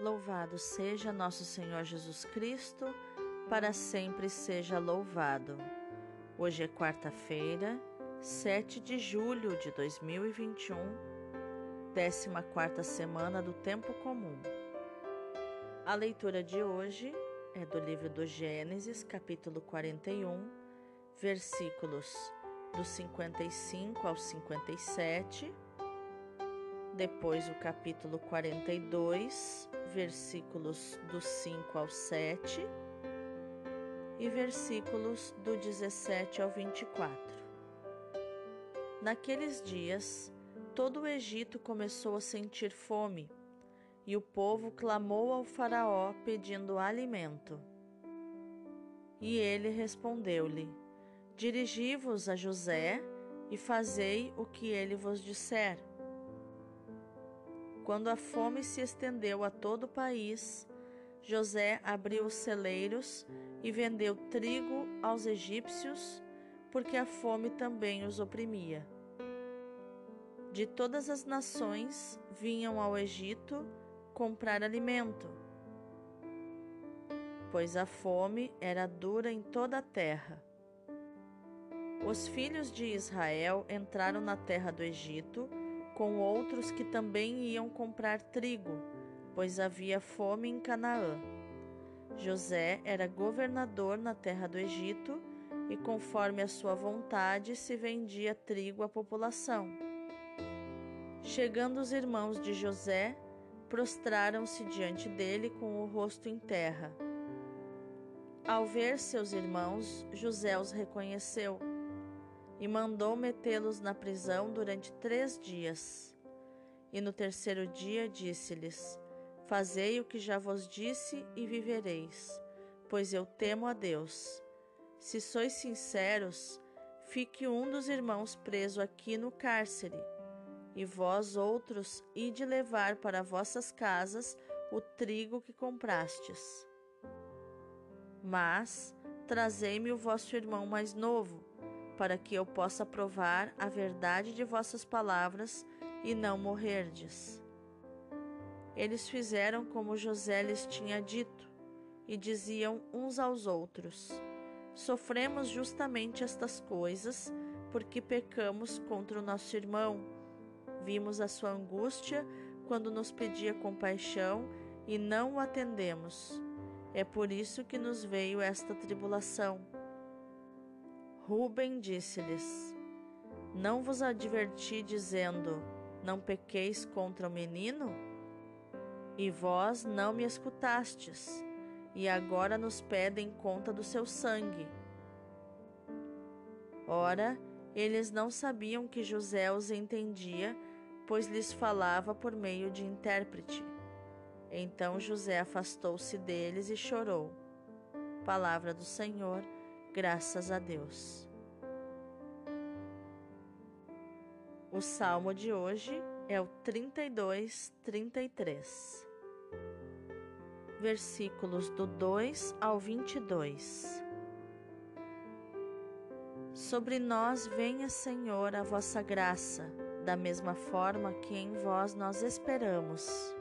Louvado seja nosso Senhor Jesus Cristo, para sempre seja louvado. Hoje é quarta-feira, 7 de julho de 2021, 14 quarta semana do Tempo Comum. A leitura de hoje é do livro do Gênesis, capítulo 41, versículos do 55 ao 57, depois o capítulo 42, versículos do 5 ao 7 e versículos do 17 ao 24. Naqueles dias, todo o Egito começou a sentir fome e o povo clamou ao Faraó pedindo alimento. E ele respondeu-lhe: Dirigi-vos a José e fazei o que ele vos disser. Quando a fome se estendeu a todo o país, José abriu os celeiros e vendeu trigo aos egípcios, porque a fome também os oprimia. De todas as nações vinham ao Egito comprar alimento, pois a fome era dura em toda a terra. Os filhos de Israel entraram na terra do Egito com outros que também iam comprar trigo, pois havia fome em Canaã. José era governador na terra do Egito e, conforme a sua vontade, se vendia trigo à população. Chegando os irmãos de José, prostraram-se diante dele com o rosto em terra. Ao ver seus irmãos, José os reconheceu e mandou metê-los na prisão durante três dias. E no terceiro dia disse-lhes: Fazei o que já vos disse e vivereis, pois eu temo a Deus. Se sois sinceros, fique um dos irmãos preso aqui no cárcere e vós outros ide levar para vossas casas o trigo que comprastes. Mas trazei-me o vosso irmão mais novo, para que eu possa provar a verdade de vossas palavras e não morrerdes. Eles fizeram como José lhes tinha dito, e diziam uns aos outros: Sofremos justamente estas coisas, porque pecamos contra o nosso irmão Vimos a sua angústia quando nos pedia compaixão e não o atendemos. É por isso que nos veio esta tribulação. Ruben disse-lhes: Não vos adverti dizendo: Não pequeis contra o menino? E vós não me escutastes, e agora nos pedem conta do seu sangue. Ora, eles não sabiam que José os entendia pois lhes falava por meio de intérprete. Então José afastou-se deles e chorou. Palavra do Senhor, graças a Deus. O salmo de hoje é o 32, 33. Versículos do 2 ao 22. Sobre nós venha, Senhor, a vossa graça da mesma forma que em vós nós esperamos.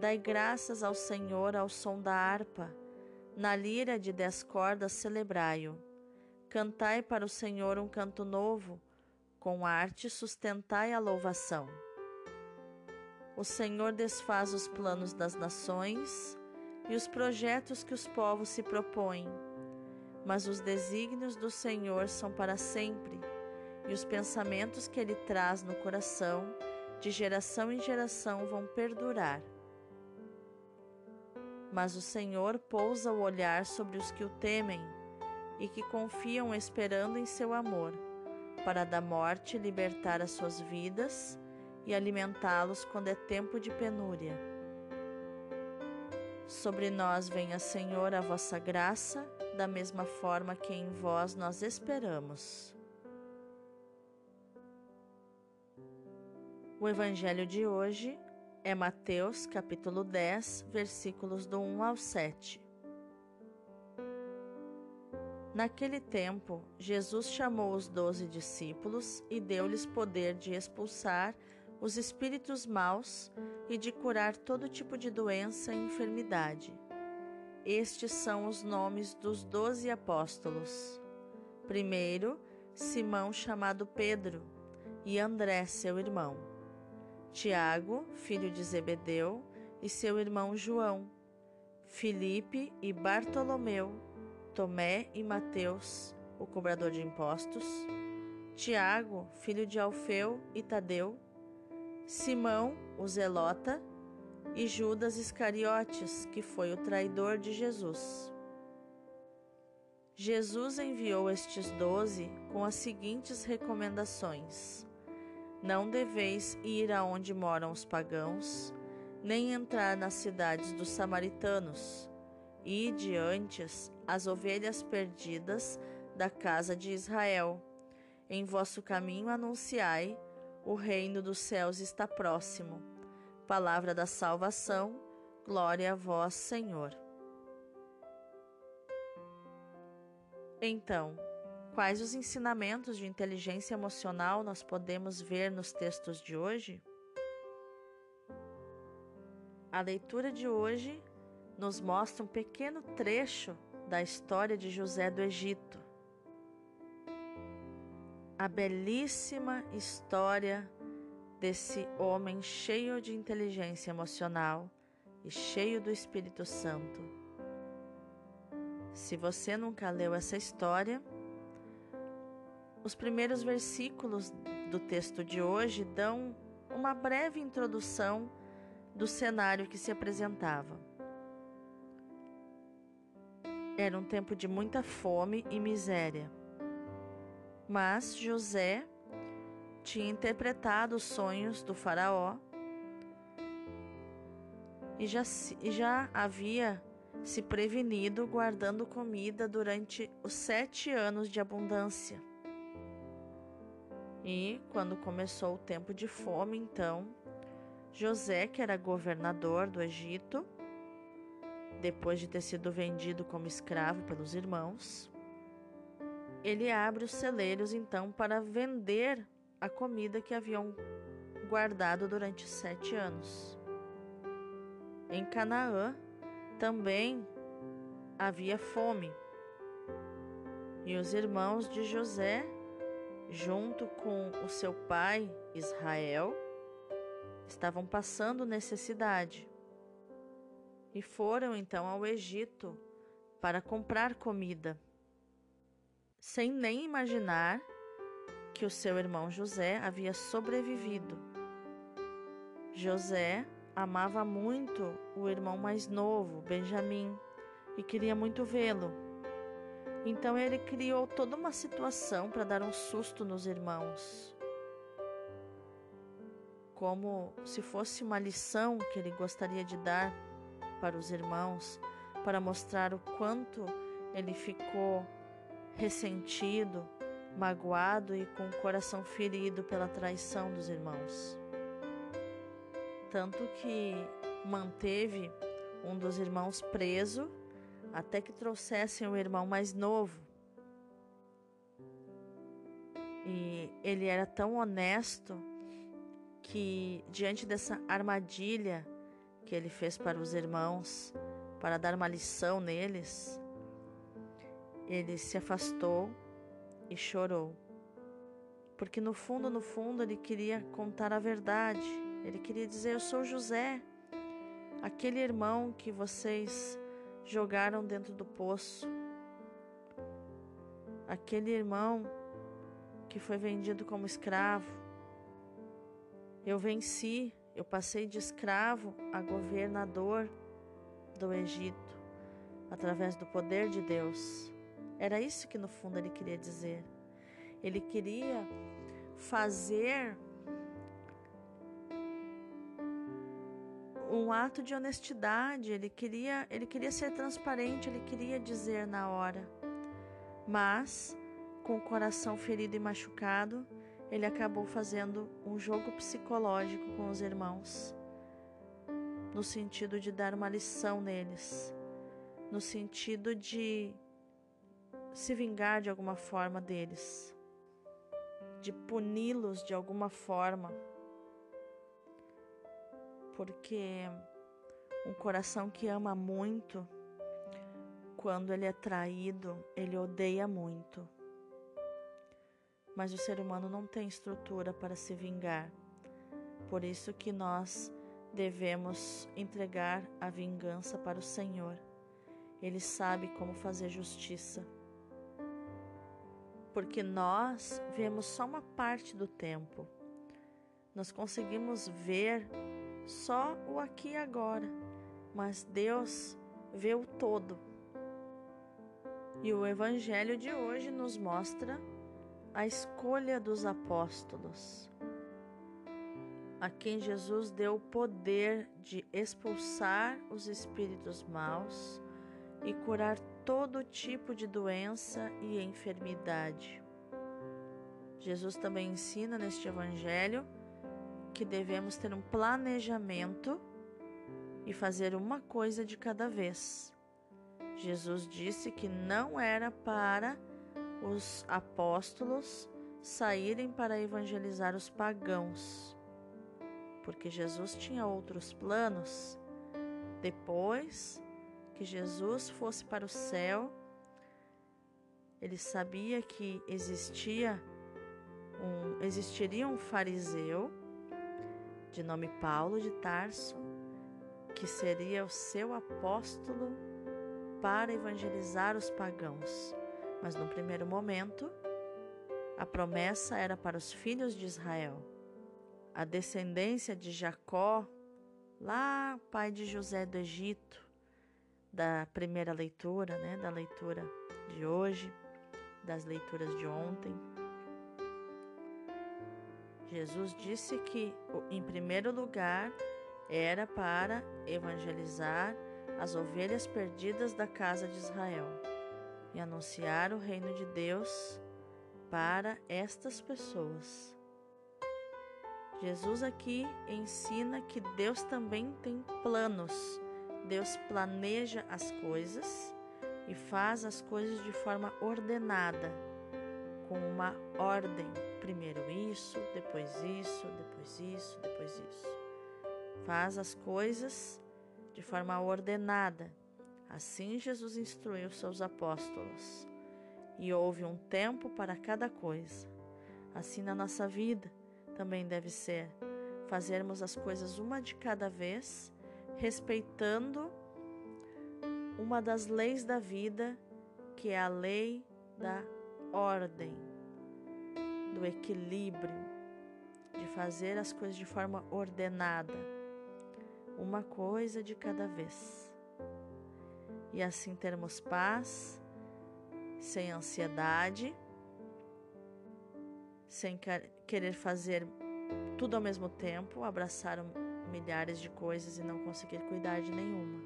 Dai graças ao Senhor ao som da harpa, na lira de dez cordas celebrai-o. Cantai para o Senhor um canto novo, com arte sustentai a louvação. O Senhor desfaz os planos das nações e os projetos que os povos se propõem, mas os desígnios do Senhor são para sempre e os pensamentos que ele traz no coração, de geração em geração, vão perdurar. Mas o Senhor pousa o olhar sobre os que o temem e que confiam esperando em seu amor, para da morte libertar as suas vidas e alimentá-los quando é tempo de penúria. Sobre nós venha, Senhor, a vossa graça, da mesma forma que em vós nós esperamos. O evangelho de hoje é Mateus, capítulo 10, versículos do 1 ao 7. Naquele tempo, Jesus chamou os doze discípulos e deu-lhes poder de expulsar os espíritos maus e de curar todo tipo de doença e enfermidade. Estes são os nomes dos doze apóstolos. Primeiro, Simão, chamado Pedro, e André, seu irmão. Tiago, filho de Zebedeu, e seu irmão João. Filipe e Bartolomeu, Tomé e Mateus, o cobrador de impostos. Tiago, filho de Alfeu e Tadeu. Simão, o Zelota, e Judas Iscariotes, que foi o traidor de Jesus. Jesus enviou estes doze com as seguintes recomendações: Não deveis ir aonde moram os pagãos, nem entrar nas cidades dos samaritanos. E diante as ovelhas perdidas da casa de Israel. Em vosso caminho anunciai: o reino dos céus está próximo. Palavra da salvação, glória a vós, Senhor. Então, quais os ensinamentos de inteligência emocional nós podemos ver nos textos de hoje? A leitura de hoje nos mostra um pequeno trecho da história de José do Egito. A belíssima história desse homem cheio de inteligência emocional e cheio do Espírito Santo se você nunca leu essa história, os primeiros versículos do texto de hoje dão uma breve introdução do cenário que se apresentava. Era um tempo de muita fome e miséria. Mas José tinha interpretado os sonhos do Faraó e já, já havia se prevenido guardando comida durante os sete anos de abundância. E, quando começou o tempo de fome, então, José, que era governador do Egito, depois de ter sido vendido como escravo pelos irmãos, ele abre os celeiros então para vender a comida que haviam guardado durante sete anos. Em Canaã, também havia fome. E os irmãos de José, junto com o seu pai Israel, estavam passando necessidade. E foram então ao Egito para comprar comida, sem nem imaginar que o seu irmão José havia sobrevivido. José amava muito o irmão mais novo, Benjamim, e queria muito vê-lo. Então ele criou toda uma situação para dar um susto nos irmãos. Como se fosse uma lição que ele gostaria de dar para os irmãos, para mostrar o quanto ele ficou ressentido, magoado e com o coração ferido pela traição dos irmãos tanto que manteve um dos irmãos preso até que trouxessem o irmão mais novo. E ele era tão honesto que, diante dessa armadilha que ele fez para os irmãos, para dar uma lição neles, ele se afastou e chorou. Porque no fundo, no fundo, ele queria contar a verdade ele queria dizer: Eu sou José, aquele irmão que vocês jogaram dentro do poço, aquele irmão que foi vendido como escravo. Eu venci, eu passei de escravo a governador do Egito através do poder de Deus. Era isso que no fundo ele queria dizer. Ele queria fazer um ato de honestidade, ele queria, ele queria ser transparente, ele queria dizer na hora. Mas, com o coração ferido e machucado, ele acabou fazendo um jogo psicológico com os irmãos, no sentido de dar uma lição neles, no sentido de se vingar de alguma forma deles, de puni-los de alguma forma porque um coração que ama muito, quando ele é traído, ele odeia muito. Mas o ser humano não tem estrutura para se vingar. Por isso que nós devemos entregar a vingança para o Senhor. Ele sabe como fazer justiça. Porque nós vemos só uma parte do tempo. Nós conseguimos ver só o aqui e agora, mas Deus vê o todo. E o Evangelho de hoje nos mostra a escolha dos apóstolos, a quem Jesus deu o poder de expulsar os espíritos maus e curar todo tipo de doença e enfermidade. Jesus também ensina neste Evangelho que devemos ter um planejamento e fazer uma coisa de cada vez. Jesus disse que não era para os apóstolos saírem para evangelizar os pagãos, porque Jesus tinha outros planos. Depois que Jesus fosse para o céu, ele sabia que existia um, existiria um fariseu de nome Paulo de Tarso, que seria o seu apóstolo para evangelizar os pagãos. Mas no primeiro momento, a promessa era para os filhos de Israel. A descendência de Jacó, lá pai de José do Egito, da primeira leitura, né, da leitura de hoje, das leituras de ontem. Jesus disse que, em primeiro lugar, era para evangelizar as ovelhas perdidas da casa de Israel e anunciar o reino de Deus para estas pessoas. Jesus aqui ensina que Deus também tem planos. Deus planeja as coisas e faz as coisas de forma ordenada, com uma ordem. Primeiro isso, depois isso, depois isso, depois isso. Faz as coisas de forma ordenada. Assim Jesus instruiu seus apóstolos. E houve um tempo para cada coisa. Assim na nossa vida também deve ser fazermos as coisas uma de cada vez, respeitando uma das leis da vida, que é a lei da ordem, do equilíbrio, de fazer as coisas de forma ordenada uma coisa de cada vez. E assim termos paz, sem ansiedade, sem querer fazer tudo ao mesmo tempo, abraçar milhares de coisas e não conseguir cuidar de nenhuma.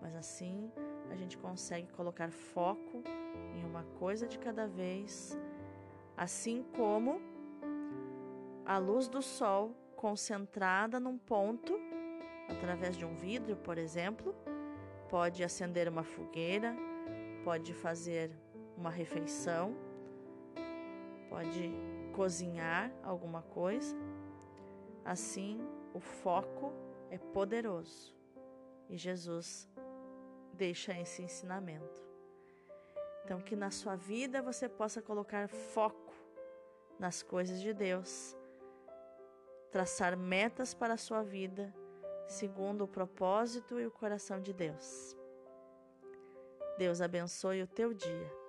Mas assim a gente consegue colocar foco em uma coisa de cada vez, assim como a luz do sol concentrada num ponto através de um vidro, por exemplo, pode acender uma fogueira, pode fazer uma refeição, pode cozinhar alguma coisa. Assim, o foco é poderoso e Jesus deixa esse ensinamento. Então, que na sua vida você possa colocar foco nas coisas de Deus, traçar metas para a sua vida segundo o propósito e o coração de Deus. Deus abençoe o teu dia.